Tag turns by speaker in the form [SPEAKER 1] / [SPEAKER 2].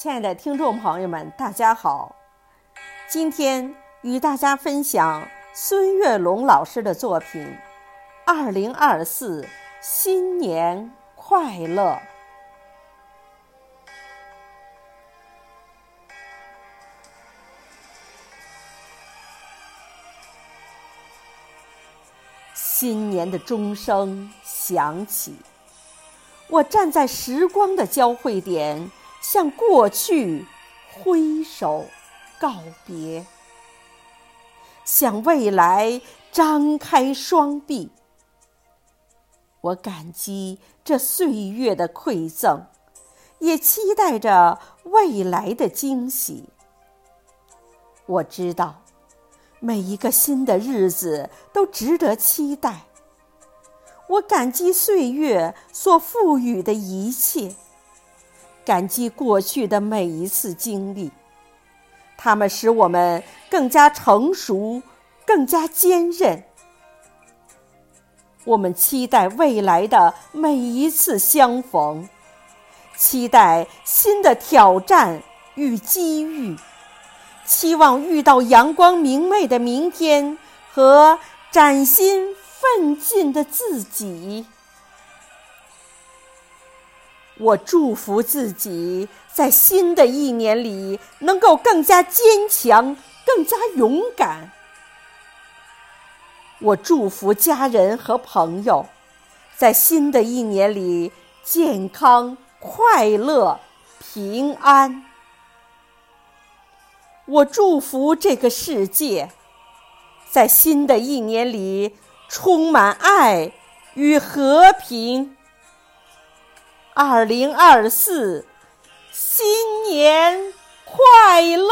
[SPEAKER 1] 亲爱的听众朋友们，大家好！今天与大家分享孙月龙老师的作品《二零二四新年快乐》。新年的钟声响起，我站在时光的交汇点。向过去挥手告别，向未来张开双臂。我感激这岁月的馈赠，也期待着未来的惊喜。我知道，每一个新的日子都值得期待。我感激岁月所赋予的一切。感激过去的每一次经历，它们使我们更加成熟，更加坚韧。我们期待未来的每一次相逢，期待新的挑战与机遇，期望遇到阳光明媚的明天和崭新奋进的自己。我祝福自己在新的一年里能够更加坚强、更加勇敢。我祝福家人和朋友在新的一年里健康、快乐、平安。我祝福这个世界在新的一年里充满爱与和平。二零二四，新年快乐！